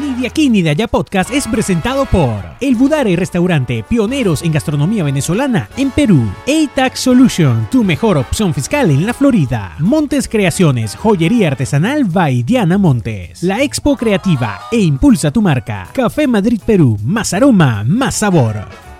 Ni de aquí ni de allá podcast es presentado por El Budare Restaurante, pioneros en gastronomía venezolana en Perú. A-Tax Solution, tu mejor opción fiscal en la Florida. Montes Creaciones, joyería artesanal by Diana Montes. La Expo Creativa e impulsa tu marca. Café Madrid Perú, más aroma, más sabor.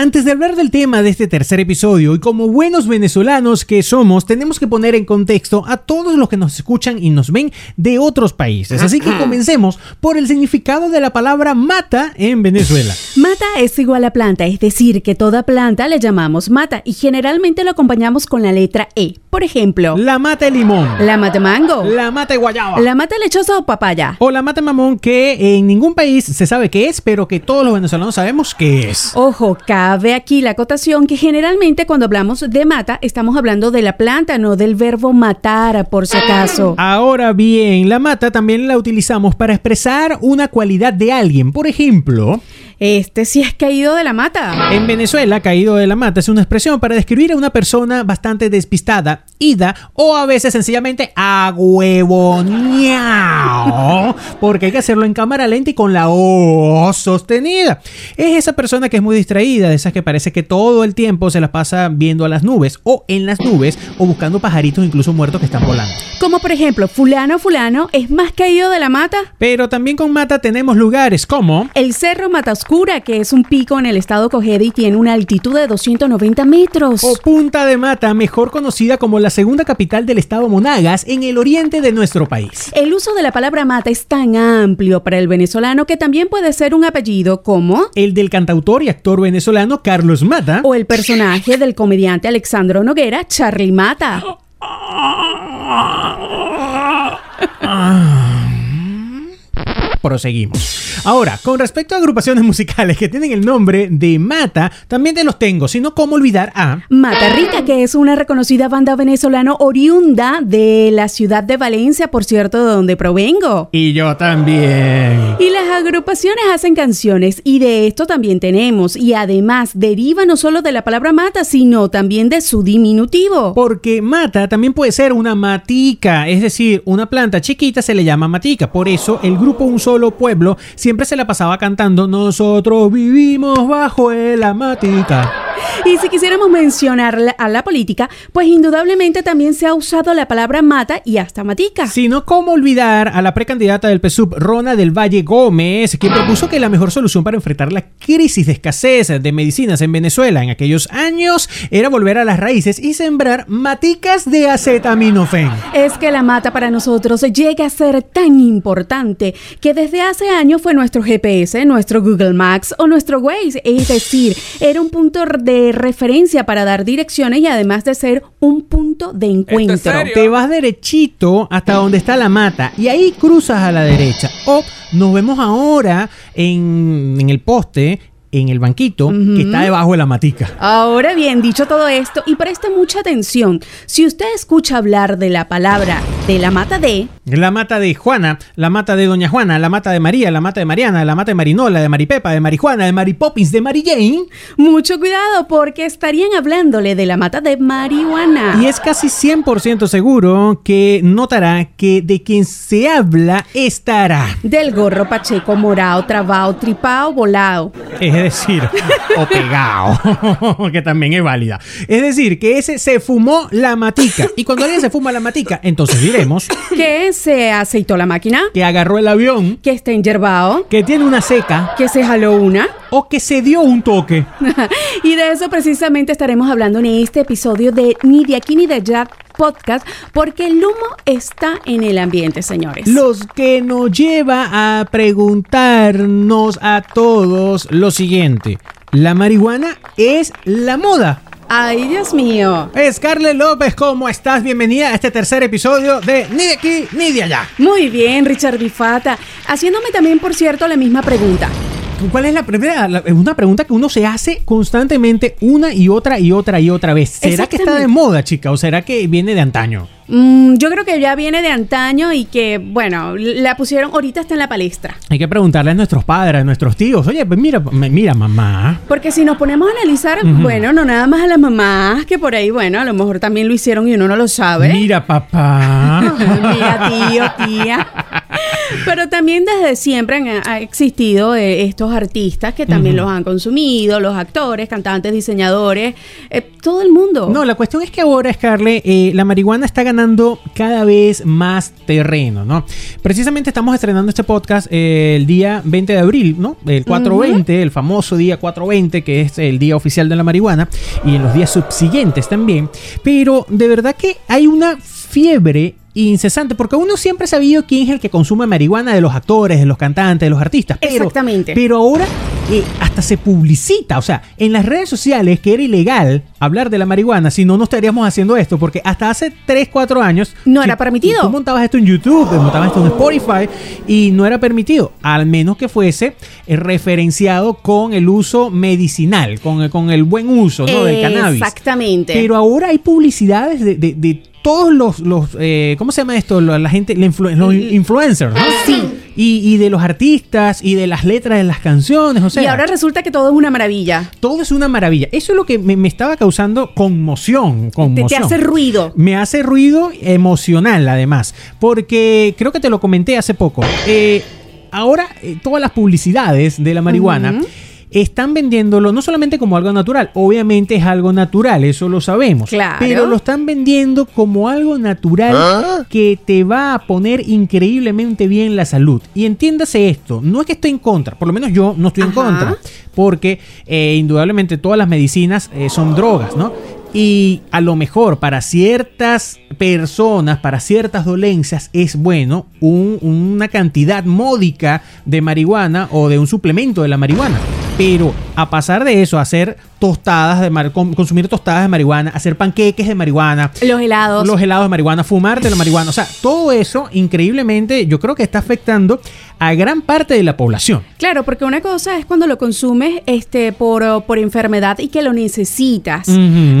Antes de hablar del tema de este tercer episodio, y como buenos venezolanos que somos, tenemos que poner en contexto a todos los que nos escuchan y nos ven de otros países. Así que comencemos por el significado de la palabra mata en Venezuela. Mata es igual a planta, es decir, que toda planta le llamamos mata y generalmente lo acompañamos con la letra E. Por ejemplo, La mata de limón, la mata mango, la mata de guayaba, la mata lechosa o papaya. o la mata de mamón que en ningún país se sabe qué es, pero que todos los venezolanos sabemos qué es. Ojo, cabe aquí la acotación que generalmente cuando hablamos de mata estamos hablando de la planta, no del verbo matar, por si acaso. Ahora bien, la mata también la utilizamos para expresar una cualidad de alguien. Por ejemplo, Este sí es caído de la mata. en Venezuela, caído de la mata es una expresión para describir a una persona bastante despistada, ida o a veces sencillamente agüevoneado. Porque hay que hacerlo en cámara lenta y con la O sostenida. Es esa persona que es muy distraída, de esas que parece que todo el tiempo se la pasa viendo a las nubes o en las nubes o buscando pajaritos incluso muertos que están volando. Como por ejemplo, fulano fulano es más caído de la mata. Pero también con mata tenemos lugares como El Cerro Mata Oscura, que es un pico en el estado Cogede y tiene una altitud de 290 metros. o Punta de Mata, mejor conocida como la segunda capital del estado Monagas en el oriente de nuestro país. El uso de la palabra mata es tan amplio para el venezolano que también puede ser un apellido como El del cantautor y actor venezolano Carlos Mata. o el personaje del comediante Alexandro Noguera, Charlie Mata. Proseguimos. Ahora, con respecto a agrupaciones musicales que tienen el nombre de Mata, también te los tengo, sino cómo olvidar a... Mata Rica, que es una reconocida banda venezolana oriunda de la ciudad de Valencia, por cierto, de donde provengo. Y yo también. Y las agrupaciones hacen canciones y de esto también tenemos y además deriva no solo de la palabra mata, sino también de su diminutivo. Porque mata también puede ser una matica, es decir, una planta chiquita se le llama matica. Por eso el grupo Un Solo Pueblo siempre se la pasaba cantando Nosotros vivimos bajo la matica. Y si quisiéramos mencionar a la política, pues indudablemente también se ha usado la palabra mata y hasta matica. Sino cómo olvidar a la precandidata del PSUV, Rona del Valle Gómez, quien propuso que la mejor solución para enfrentar la crisis de escasez de medicinas en Venezuela en aquellos años era volver a las raíces y sembrar maticas de acetaminofén. Es que la mata para nosotros llega a ser tan importante que desde hace años fue nuestro GPS, nuestro Google Maps o nuestro Waze. Es decir, era un punto de referencia para dar direcciones y además de ser un punto de encuentro. Te vas derechito hasta donde está la mata y ahí cruzas a la derecha. O nos vemos ahora en, en el poste, en el banquito que está debajo de la matica. Ahora bien, dicho todo esto, y preste mucha atención, si usted escucha hablar de la palabra de la mata de, La mata de Juana, la mata de Doña Juana, la mata de María, la mata de Mariana, la mata de Marinola, de Maripepa, de Marijuana, de Mary Poppins, de Mary Jane. mucho cuidado porque estarían hablándole de la mata de marihuana. Y es casi 100% seguro que notará que de quien se habla estará. Del gorro pacheco morado, trabao, tripao, volado. Es decir, o pegado, que también es válida. Es decir, que ese se fumó la matica. Y cuando alguien se fuma la matica, entonces diremos Que se aceitó la máquina, que agarró el avión, que está enyerbado, que tiene una seca que se jaló una. o que se dio un toque. y de eso precisamente estaremos hablando en este episodio de Ni de aquí ni de allá podcast, porque el humo está en el ambiente, señores. Los que nos lleva a preguntarnos a todos lo siguiente. ¿La marihuana es la moda? Ay, Dios mío. Scarlett López, ¿cómo estás? Bienvenida a este tercer episodio de Ni de aquí ni de allá. Muy bien, Richard Bifata. Haciéndome también, por cierto, la misma pregunta. ¿Cuál es la primera? la- una pregunta que uno se hace constantemente una y otra y otra y otra vez. ¿Será que está de moda, chica? ¿O será que viene de antaño? Mm, yo creo que ya viene de antaño y que, bueno, la pusieron, ahorita está en la palestra. Hay que preguntarle a nuestros padres, a nuestros tíos. Oye, pues mira, mira, mamá. Porque si nos ponemos a analizar, bueno, no nada más a las mamás, que por ahí, bueno, a lo mejor también lo hicieron y uno no lo sabe. Mira, papá. Mira, tío, tía. Pero también desde siempre han ha existido eh, estos artistas que también los han consumido, los actores, cantantes, diseñadores, eh, todo el mundo. No, la cuestión es que ahora, Scarlett, eh, la marihuana está ganando cada vez más terreno, ¿no? Precisamente estamos estrenando este podcast eh, el día 20 de abril, ¿no? El 420, el famoso día 420, que es el día oficial de la marihuana, y en los días subsiguientes también. Pero de verdad que hay una fiebre incesante, porque uno siempre ha sabido quién es el que consume marihuana de los actores, de los cantantes, de los artistas. Pero, Exactamente. Pero ahora eh, hasta se publicita, o sea, en las redes sociales que era ilegal hablar de la marihuana, si no, no estaríamos haciendo esto, porque hasta hace 3, 4 años... No si era permitido. Tú montabas esto en YouTube, montabas esto en Spotify y no era permitido, al menos que fuese eh, referenciado con el uso medicinal, con, el- con el buen uso ¿no? del cannabis. Exactamente. Pero ahora hay publicidades de, de- de todos los, los eh, ¿cómo se llama esto? La, la gente, la influ- los influencers, ¿no? Sí. Y, y de los artistas y de las letras de las canciones, o sea, y ahora resulta que todo es una maravilla. todo es una maravilla. Eso es lo que me, me estaba causando conmoción, conmoción. te hace ruido. Me hace ruido emocional, además, porque creo que te lo comenté hace poco. Eh, ahora, eh, todas las publicidades de la marihuana. Están vendiéndolo no solamente como algo natural, obviamente es algo natural, eso lo sabemos. Claro. Pero lo están vendiendo como algo natural que te va a poner increíblemente bien la salud. Y entiéndase esto, no es que estoy en contra, por lo menos yo no estoy en contra, porque eh, indudablemente todas las medicinas eh, son drogas, ¿no? Y a lo mejor para ciertas personas, para ciertas dolencias, es bueno un- una cantidad módica de marihuana o de un suplemento de la marihuana. Pero a pasar de eso, a hacer tostadas de mar- con- consumir tostadas de marihuana, hacer panqueques de marihuana, Los helados. los helados de marihuana, fumarte la marihuana. O sea, todo eso, increíblemente, yo creo que está afectando a gran parte de la población. Claro, porque una cosa es cuando lo consumes este, por, por enfermedad y que lo necesitas.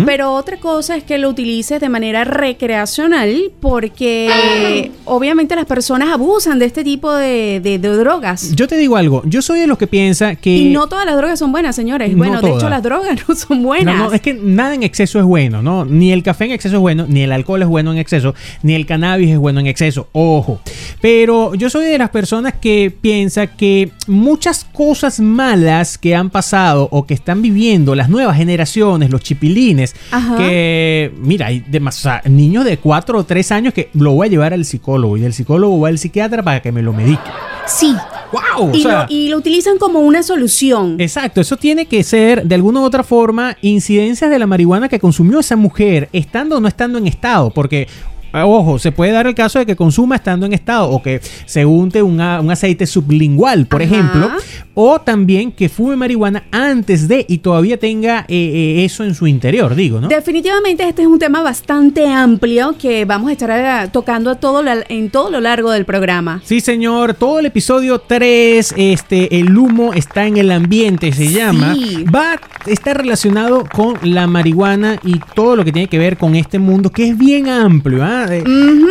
Pero otra cosa es que lo utilices de manera recreacional porque obviamente las personas abusan de este tipo de, de- de drogas. Yo te digo algo, yo soy de los que piensa que... Y no todas las drogas son buenas, señores. No Bueno, de todas. hecho las drogas no son buenas. No, no, es que nada en exceso es bueno, ¿no? Ni el café en exceso es bueno, ni el alcohol es bueno en exceso, ni el cannabis es bueno en exceso, ojo. Pero yo soy de las personas que piensa que muchas cosas malas que han pasado o que están viviendo las nuevas generaciones, los chipilines, Ajá. que, mira, hay demas- o sea, niños de 4 o 3 años que lo voy a llevar al psicólogo y del psicólogo va al psiquiatra para que me lo medique. Sí. ¡Wow! Y, lo, y lo utilizan como una solución. Exacto, eso tiene que ser de alguna u otra forma incidencias de la marihuana que consumió esa mujer, estando o no estando en estado, porque... eh, Ojo, se puede dar el caso de que consuma estando en estado o que se unte una- un aceite sublingual, por Ajá. ejemplo, o también que fume marihuana antes de y todavía tenga eh, eh, eso en su interior, digo, ¿no? Definitivamente este es un tema bastante amplio que vamos a estar eh, tocando a todo la- en todo lo largo del programa. Sí, señor, todo el episodio 3, este, el humo está en el ambiente, se llama. Sí. Va a estar relacionado con la marihuana y todo lo que tiene que ver con este mundo, que es bien amplio. ¿ah?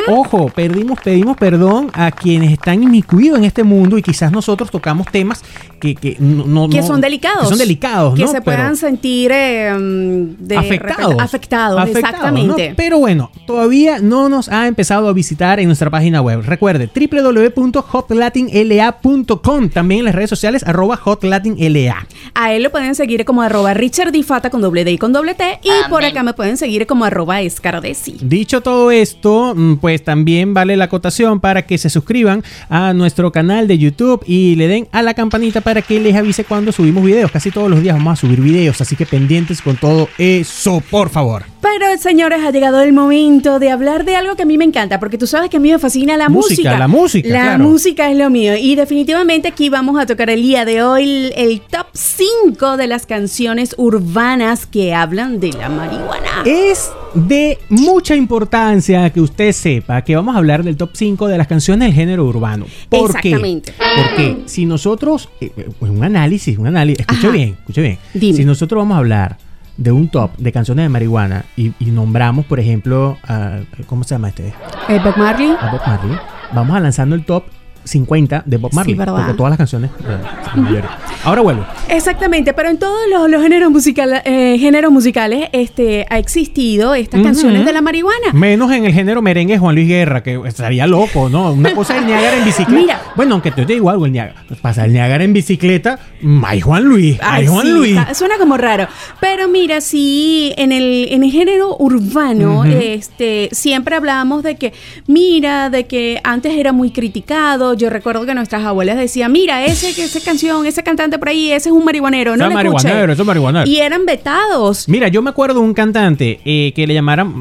Ojo, pedimos, pedimos perdón a quienes están inmiscuidos en este mundo y quizás nosotros tocamos temas que, que no, Que no- son delicados. Que son delicados, Que ¿no? se Pero- puedan sentir eh, de afectados. afectados, Afectados, exactamente. ¿no? Pero bueno, todavía no nos ha empezado a visitar en nuestra página web. Recuerde, www.hotlatinla.com. También en las redes sociales, arroba hotlatinla. A él lo pueden seguir como arroba Richard Difata con doble D y con doble T. Y por acá me pueden seguir como arroba Escardesi. Dicho todo esto, mm, pues también vale la acotación para que se suscriban a nuestro canal de YouTube y le den a la campanita para que les avise cuando subimos videos. Casi todos los días vamos a subir videos, así que pendientes con todo eso, por favor. Pero, señores, ha llegado el momento de hablar de algo que a mí me encanta, porque tú sabes que a mí me fascina la Música, música. la música, La claro. música es lo mío. Y definitivamente aquí vamos a tocar el día de hoy el, el top 5 de las canciones urbanas que hablan de la marihuana. Es de mucha importancia que usted sepa que vamos a hablar del top 5 de las canciones del género urbano. ¿Por Exactamente. qué? Porque si nosotros, eh, eh, un análisis, un análisis, escuche Ajá. bien, escuche bien. Dime. Si nosotros vamos a hablar de un top de canciones de marihuana y, y nombramos, por ejemplo, a, ¿cómo se llama este? Eh, Bob Marley. A Bob Marley, vamos a lanzando el top 50 de Bob Sí, Marley. ¿verdad? porque todas las canciones, eh. Ahora vuelvo. Exactamente, pero en todos los, los géneros, musical, eh, géneros musicales este, ha existido estas canciones de la marihuana. Menos en el género merengue Juan Luis Guerra, que estaría loco, ¿no? Una cosa es el Niágara en bicicleta. Mira. Bueno, aunque te digo algo, el Niágara. Pasa el Niágara en bicicleta, ay Juan Luis, ay, Juan sí, Luis. suena como raro. Pero mira, sí, en el, en el género urbano, este, siempre hablábamos de que, mira, de que antes era muy criticado. Yo recuerdo que nuestras abuelas decían, mira, ese, que esa canción, ese cantante por ahí, ese es un marihuanero. No es escuche". marihuanero, es marihuanero. Y eran vetados. Mira, yo me acuerdo de un cantante eh, que le llamaran,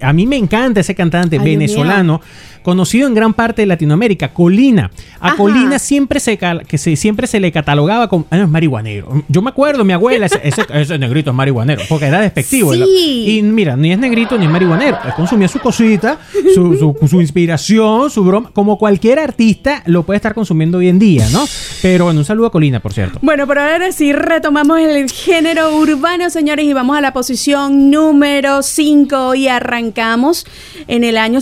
a mí me encanta ese cantante Ay, venezolano, conocido en gran parte de Latinoamérica, Colina. A Ajá. Colina siempre se, que se, siempre se le catalogaba como ah, no, es marihuanero. Yo me acuerdo, mi abuela, ese, ese, ese negrito es marihuanero, porque era despectivo. Sí. Y mira, ni es negrito ni es marihuanero. Él consumía su cosita, su, su, su inspiración, su broma, como cualquier artista lo puede estar consumiendo hoy en día, ¿no? Pero bueno, un saludo a Colina, por cierto. Bueno, pero ahora sí retomamos el género urbano, señores, y vamos a la posición número 5 y arrancamos en el año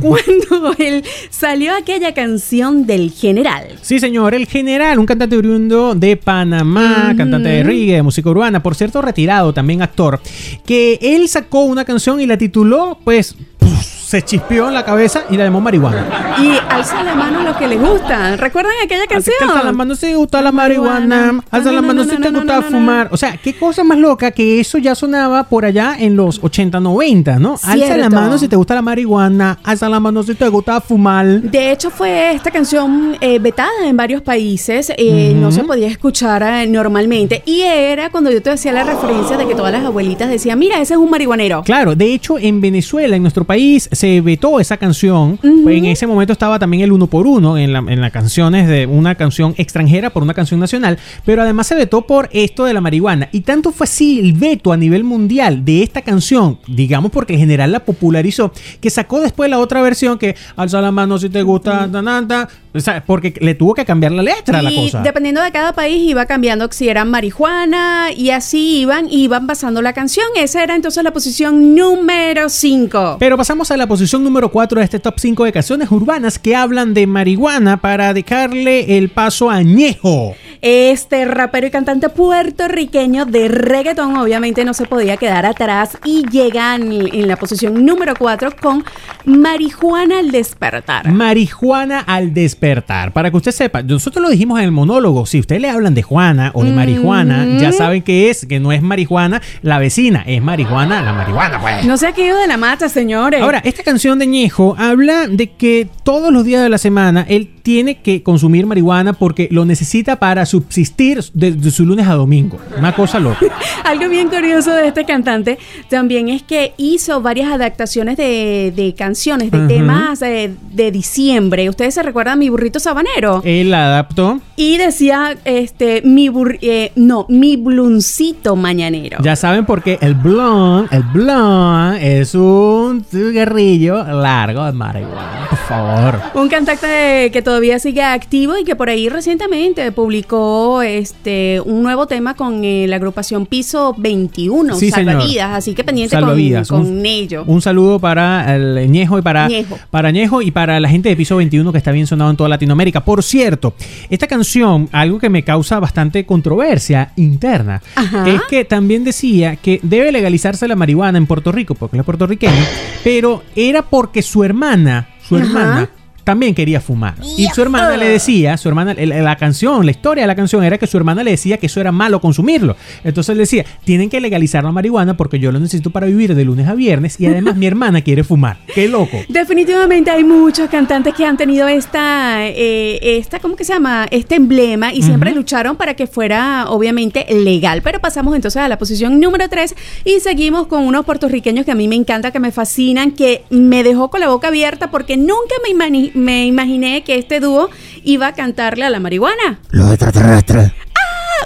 Cuando él salió aquella canción del general. Sí, señor, el general, un cantante oriundo de Panamá, cantante de reggae, de música urbana, por cierto, retirado, también actor, que él sacó una canción y la tituló, pues, puf, se chispeó en la cabeza y la llamó marihuana. Y alza la mano lo que le gusta. ¿Recuerdan aquella Así canción? que alza la mano si te gusta la marihuana, alza la mano si te gusta fumar. O sea, qué cosa más loca que eso ya sonaba por allá en los 80, 90, ¿no? Alza la mano si te gusta la marihuana, alza la mano si te gusta fumar. De hecho, fue esta canción eh, vetada en varios países, eh, no se podía escuchar eh, normalmente. Y era cuando yo te hacía la referencia de que todas las abuelitas decían, mira, ese es un marihuanero. Claro, de hecho en Venezuela, en nuestro país, se vetó esa canción. En ese momento estaba también el uno por uno en, la- en las canciones de una canción extranjera por una canción nacional, pero además se vetó por esto de la marihuana. Y tanto fue así el veto a nivel mundial de esta canción, digamos porque el general la popularizó, que sacó después la otra versión que alza la mano si te gusta. O sea, porque le tuvo que cambiar la letra a la cosa. dependiendo de cada país iba cambiando si era marihuana y así iban, iban pasando la canción. Esa era entonces la posición número 5. Pero pasamos a la posición número 4 de este top 5 de canciones urbanas que hablan de marihuana para dejarle el paso a Ñejo. Este rapero y cantante puertorriqueño de reggaetón obviamente no se podía quedar atrás y llega en, en la posición número 4 con Marijuana al despertar. Marijuana al despertar. Para que usted sepa, nosotros lo dijimos en el monólogo. Si usted le hablan de Juana o de marihuana, ya saben que es, que no es marihuana la vecina, es marihuana la marihuana, pues. No se ha caído de la mata, señores. Ahora, esta canción de Ñejo habla de que todos los días de la semana él tiene que consumir marihuana porque lo necesita para subsistir de, de su lunes a domingo. Una cosa loca. Algo bien curioso de este cantante también es que hizo varias adaptaciones de, de canciones, de temas eh, de diciembre. Ustedes se recuerdan mi burrito sabanero. Él la adaptó. Y decía, este, mi bur eh, no, mi bluncito mañanero. Ya saben porque el blond, el blond es un cigarrillo largo de marihuana. Por favor. Un cantante que todavía sigue activo y que por ahí recientemente publicó este un nuevo tema con eh, la agrupación Piso 21, Sí, señor. Salvavidas, así que pendiente Salvavidas. con, con Un- ello. Un saludo para el Ñejo y para Ñejo. para Ñejo y para la gente de Piso 21 que está bien sonado en toda Latinoamérica. Por cierto, esta canción, algo que me causa bastante controversia interna, Ajá. es que también decía que debe legalizarse la marihuana en Puerto Rico, porque él es puertorriqueño, pero era porque su hermana, su Ajá. hermana también quería fumar. Y su hermana le decía, su hermana, la canción, la historia de la canción era que su hermana le decía que eso era malo consumirlo. Entonces él decía, tienen que legalizar la marihuana porque yo lo necesito para vivir de lunes a viernes y además mi hermana quiere fumar. Qué loco. Definitivamente hay muchos cantantes que han tenido esta, eh, esta, ¿cómo que se llama? Este emblema y siempre lucharon para que fuera obviamente legal. Pero pasamos entonces a la posición número 3 y seguimos con unos puertorriqueños que a mí me encanta, que me fascinan, que me dejó con la boca abierta porque nunca me, imani- me imaginé que este dúo iba a cantarle a la marihuana. Los extraterrestres.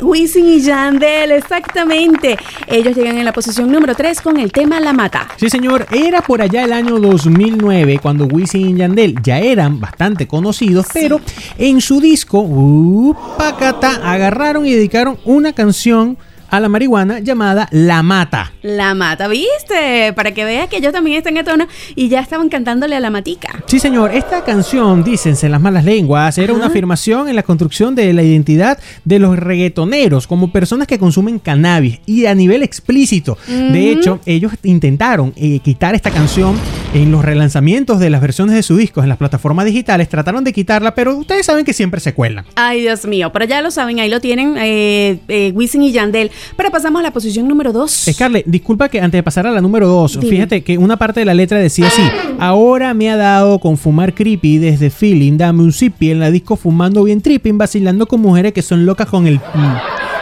Wisin y Yandel, exactamente. Ellos llegan en la posición número 3 con el tema La Mata. Sí, señor, era por allá el año 2009 cuando Wisin y Yandel ya eran bastante conocidos, pero en su disco, uh, Pacata, agarraron y dedicaron una canción a la marihuana llamada La Mata. La Mata, ¿viste? Para que veas que ellos también están a tono y ya estaban cantándole a la matica. Sí, señor. Esta canción, dícense en las malas lenguas, era una afirmación en la construcción de la identidad de los reggaetoneros como personas que consumen cannabis y a nivel explícito. De hecho, ellos intentaron eh, quitar esta canción en los relanzamientos de las versiones de sus discos en las plataformas digitales. Trataron de quitarla, pero ustedes saben que siempre se cuelan. Ay, Dios mío. Pero ya lo saben, ahí lo tienen eh, eh, Wisin y Yandel. Pero pasamos a la posición número 2. Scarlett, disculpa que antes de pasar a la número 2, fíjate que una parte de la letra decía así: Ahora me ha dado con fumar creepy desde feeling, dame un zippy en la disco fumando bien tripping, vacilando con mujeres que son locas con el.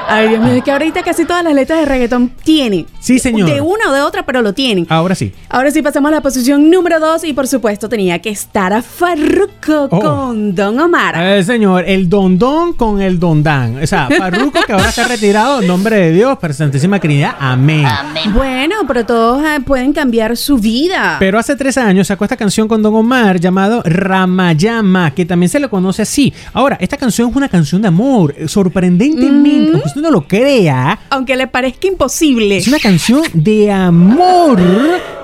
Ay, Dios mío, es que ahorita casi todas las letras de reggaetón tienen. Sí, señor. De una o de otra, pero lo tienen. Ahora sí. Ahora sí pasamos a la posición número 2 y por supuesto tenía que estar a Farruko Oh. con Don Omar. Eh, señor, el Don Don con el Don Dan. O sea, Farruko que ahora está retirado, en nombre de Dios, por Santísima Trinidad. Amén. Bueno, pero todos eh, pueden cambiar su vida. Pero hace tres años sacó esta canción con Don Omar llamado Ramayama, que también se le conoce así. Ahora, esta canción es una canción de amor. Sorprendentemente, usted no lo crea, Aunque le parezca imposible. es una canción de amor,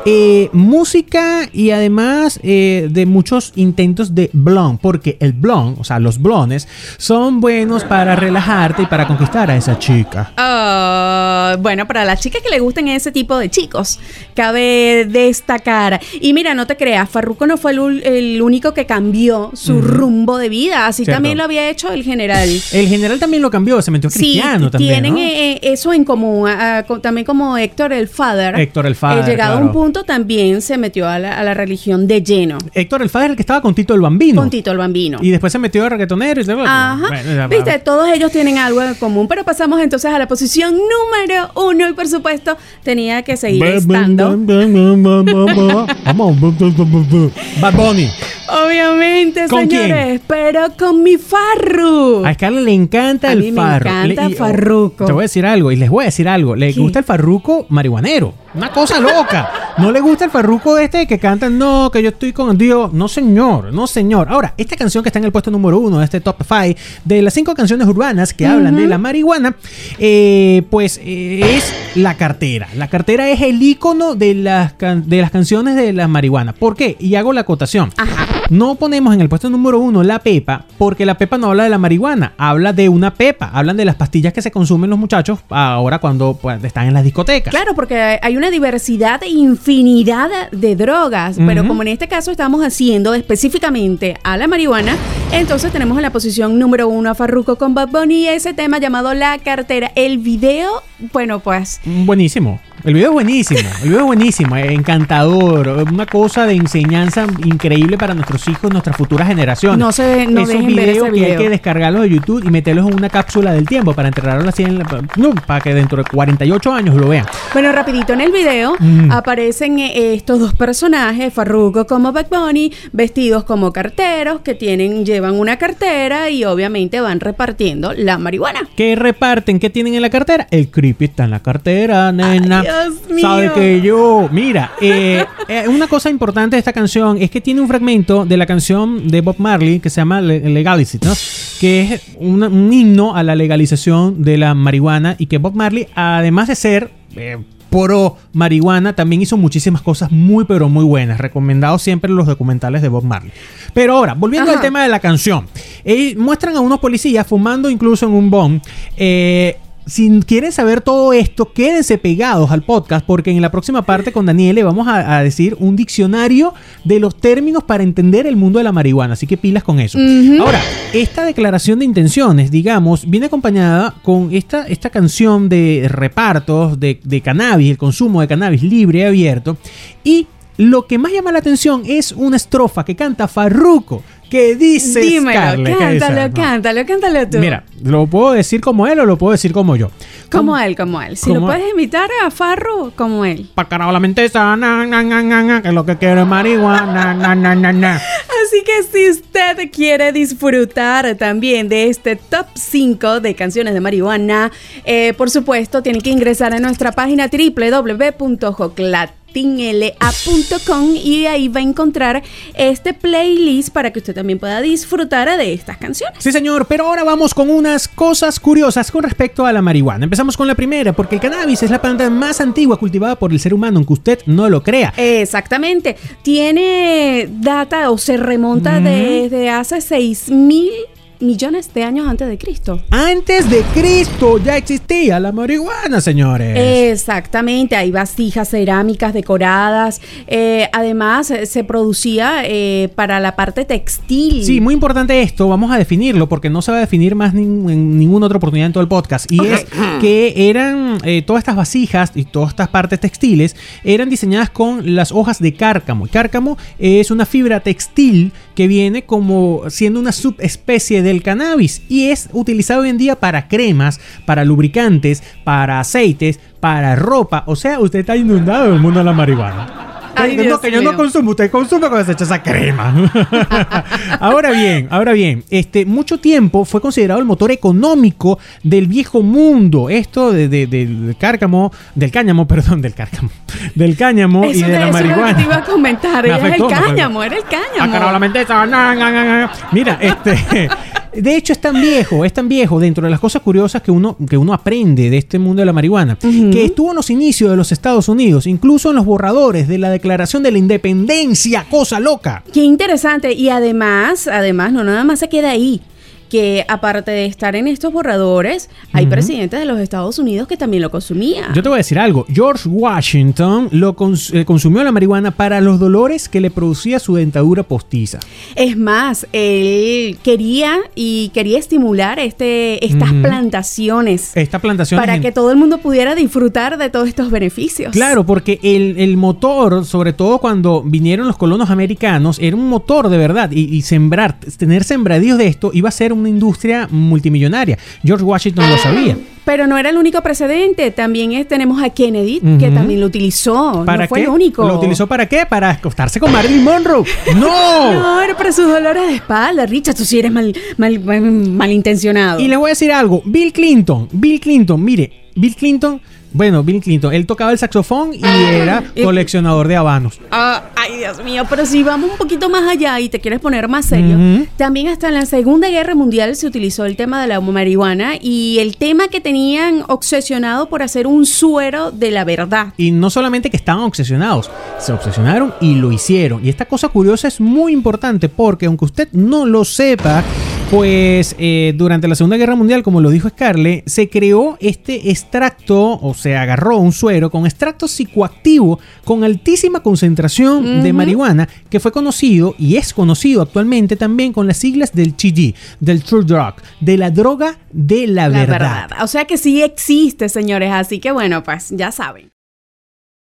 eh, música y además eh, de muchos intentos de blonde, porque el blonde, o sea, los blones, son buenos para relajarte y para conquistar a esa chica. Ah, bueno, para las chicas que le gusten ese tipo de chicos, cabe destacar. Y mira, no te creas, Farruko no fue el, el único que cambió su rumbo de vida, así Cierto. también lo había hecho el general. El general también lo cambió, se metió Sí, cristiano también. tienen ¿no? eh, eso en común, co- también como Héctor el Father. Héctor el Father, llegado a claro. un punto también se metió a la, a la religión de lleno, Héctor el Fader, el que estaba con Tito el Bambino. con Tito el Bambino. Y después se metió de reggaetonero y se Ajá. Bueno, ya, Viste, todos ellos tienen algo en común, pero pasamos entonces a la posición número uno y por supuesto tenía que seguir estando. Bad Bunny. Obviamente, ¿Con señores, pero con mi Farru. A Scarlett le encanta A el mí me encanta Le- y- farruco. Te voy a decir algo, y les voy a decir algo. Le ¿Qué? gusta el farruco marihuanero. Una cosa loca. No le gusta el farruco este que cantan, no, que yo estoy con Dios. No, señor, no, señor. Ahora, esta canción que está en el puesto número uno de este top 5 de las cinco canciones urbanas que hablan de la marihuana, eh, pues eh, es la cartera. La cartera es el icono de las, de las canciones de la marihuana. ¿Por qué? Y hago la acotación. Ajá. No ponemos en el puesto número uno la pepa, porque la pepa no habla de la marihuana, habla de una pepa, hablan de las pastillas que se consumen los muchachos ahora cuando pues, están en las discotecas. Claro, porque hay una diversidad e infinidad de drogas, pero como en este caso estamos haciendo específicamente a la marihuana, entonces tenemos en la posición número uno a Farruko con Bad Bunny y ese tema llamado La Cartera. El video, bueno, pues Buenísimo. El video es buenísimo. El video es buenísimo, eh, encantador. Una cosa de enseñanza increíble para nuestros hijos, nuestras futuras generaciones. No se- no Esos dejen ver videos ese que hay video. que descargarlos de YouTube y meterlos en una cápsula del tiempo para enterrarlos así en la- no, para que dentro de 48 años lo vean. Bueno, rapidito en el video Mm. aparecen eh, estos dos personajes, Farruko como Bad Bunny, vestidos como carteros que tienen llevan una cartera y obviamente van repartiendo la marihuana. ¿Qué reparten? ¿Qué tienen en la cartera? El creepy está en la cartera, nena. Dios mío. Sabe que yo. Mira, eh, eh, una cosa importante de esta canción es que tiene un fragmento de la canción de Bob Marley que se llama Le- Legalicity, ¿no? Que es una- un himno a la legalización de la marihuana y que Bob Marley, además de ser. eh, pro marihuana también hizo muchísimas cosas muy pero muy buenas. Recomendados siempre los documentales de Bob Marley. Pero ahora volviendo Ajá. al tema de la canción. Eh, muestran a unos policías fumando incluso en un bon eh, si quieren saber todo esto, quédense pegados al podcast porque en la próxima parte con Daniele vamos a, a decir un diccionario de los términos para entender el mundo de la marihuana, así que pilas con eso. Ahora, esta declaración de intenciones, digamos, viene acompañada con esta, esta canción de repartos de, de cannabis, el consumo de cannabis libre y abierto, y lo que más llama la atención es una estrofa que canta Farruko, que dice Dímelo, Scarlett, ¿qué cántalo, No. cántalo, cántalo tú. Mira, ¿lo puedo decir como él o lo puedo decir como yo? Como él, como él. Si lo puedes imitar a Farru, como él. Pa' carajo la mente esa, na, na, na, na, na, que lo que quiero es marihuana, na, na, na, na. Así que si usted quiere disfrutar también de este top 5 de canciones de marihuana, eh, por supuesto, tiene que ingresar a nuestra página www.joclat tinla.com y ahí va a encontrar este playlist para que usted también pueda disfrutar de estas canciones. Sí, señor, pero ahora vamos con unas cosas curiosas con respecto a la marihuana. Empezamos con la primera, porque el cannabis es la planta más antigua cultivada por el ser humano, aunque usted no lo crea. Exactamente. Tiene data o se remonta desde hace 6000 millones de años antes de Cristo. Antes de Cristo ya existía la marihuana, señores. Exactamente, hay vasijas cerámicas decoradas. Eh, además, eh, se producía eh, para la parte textil. Sí, muy importante esto, vamos a definirlo porque no se va a definir más en ninguna otra oportunidad en todo el podcast. Y es que eran todas estas vasijas y todas estas partes textiles eran diseñadas con las hojas de cárcamo. Y cárcamo es una fibra textil que viene como siendo una subespecie del cannabis y es utilizado hoy en día para cremas, para lubricantes, para aceites, para ropa. O sea, usted está inundado en el mundo de la marihuana. Ay, no, que yo no consumo, usted consume cuando se echa esa crema. ahora bien, ahora bien, este, mucho tiempo fue considerado el motor económico del viejo mundo. Esto de, del cárcamo, del cáñamo, perdón, del cárcamo, del cáñamo y de la marihuana. Eso te iba a comentar, era el cáñamo, era el cáñamo. Mira, este. De hecho, es tan viejo, es tan viejo dentro de las cosas curiosas que uno, que uno aprende de este mundo de la marihuana, que estuvo en los inicios de los Estados Unidos, incluso en los borradores de la Declaración de la Independencia, cosa loca. Qué interesante. Y además, además, no nada más se queda ahí que aparte de estar en estos borradores, hay presidentes de los Estados Unidos que también lo consumían. Yo te voy a decir algo. George Washington lo eh, consumió la marihuana para los dolores que le producía su dentadura postiza. Es más, él quería y quería estimular este, estas plantaciones. Estas plantaciones. Para que todo el mundo pudiera disfrutar de todos estos beneficios. Claro, porque el, motor, sobre todo cuando vinieron los colonos americanos, era un motor de verdad. Y, y sembrar, tener sembradíos de esto iba a ser un una industria multimillonaria. George Washington lo sabía. Pero no era el único precedente. También tenemos a Kennedy, que también lo utilizó. ¿Para no fue el único. ¿Lo utilizó para qué? Para acostarse con Marilyn Monroe. ¡No! no, era para sus dolores de espalda, Richard. Tú sí eres mal, mal, malintencionado. Y le voy a decir algo. Bill Clinton, Bill Clinton, mire, Bill Clinton bueno, Bill Clinton, él tocaba el saxofón y ah, era coleccionador de habanos. Ah, ay, Dios mío, pero si vamos un poquito más allá y te quieres poner más serio, también hasta en la Segunda Guerra Mundial se utilizó el tema de la marihuana y el tema que tenían obsesionado por hacer un suero de la verdad. Y no solamente que estaban obsesionados, se obsesionaron y lo hicieron. Y esta cosa curiosa es muy importante porque aunque usted no lo sepa, pues eh, durante la Segunda Guerra Mundial, como lo dijo Scarlett, se creó este extracto, o se agarró un suero con extracto psicoactivo con altísima concentración de marihuana, que fue conocido y es conocido actualmente también con las siglas del TG, del True Drug, de la droga de la, verdad. O sea que sí existe, señores, así que bueno, pues ya saben.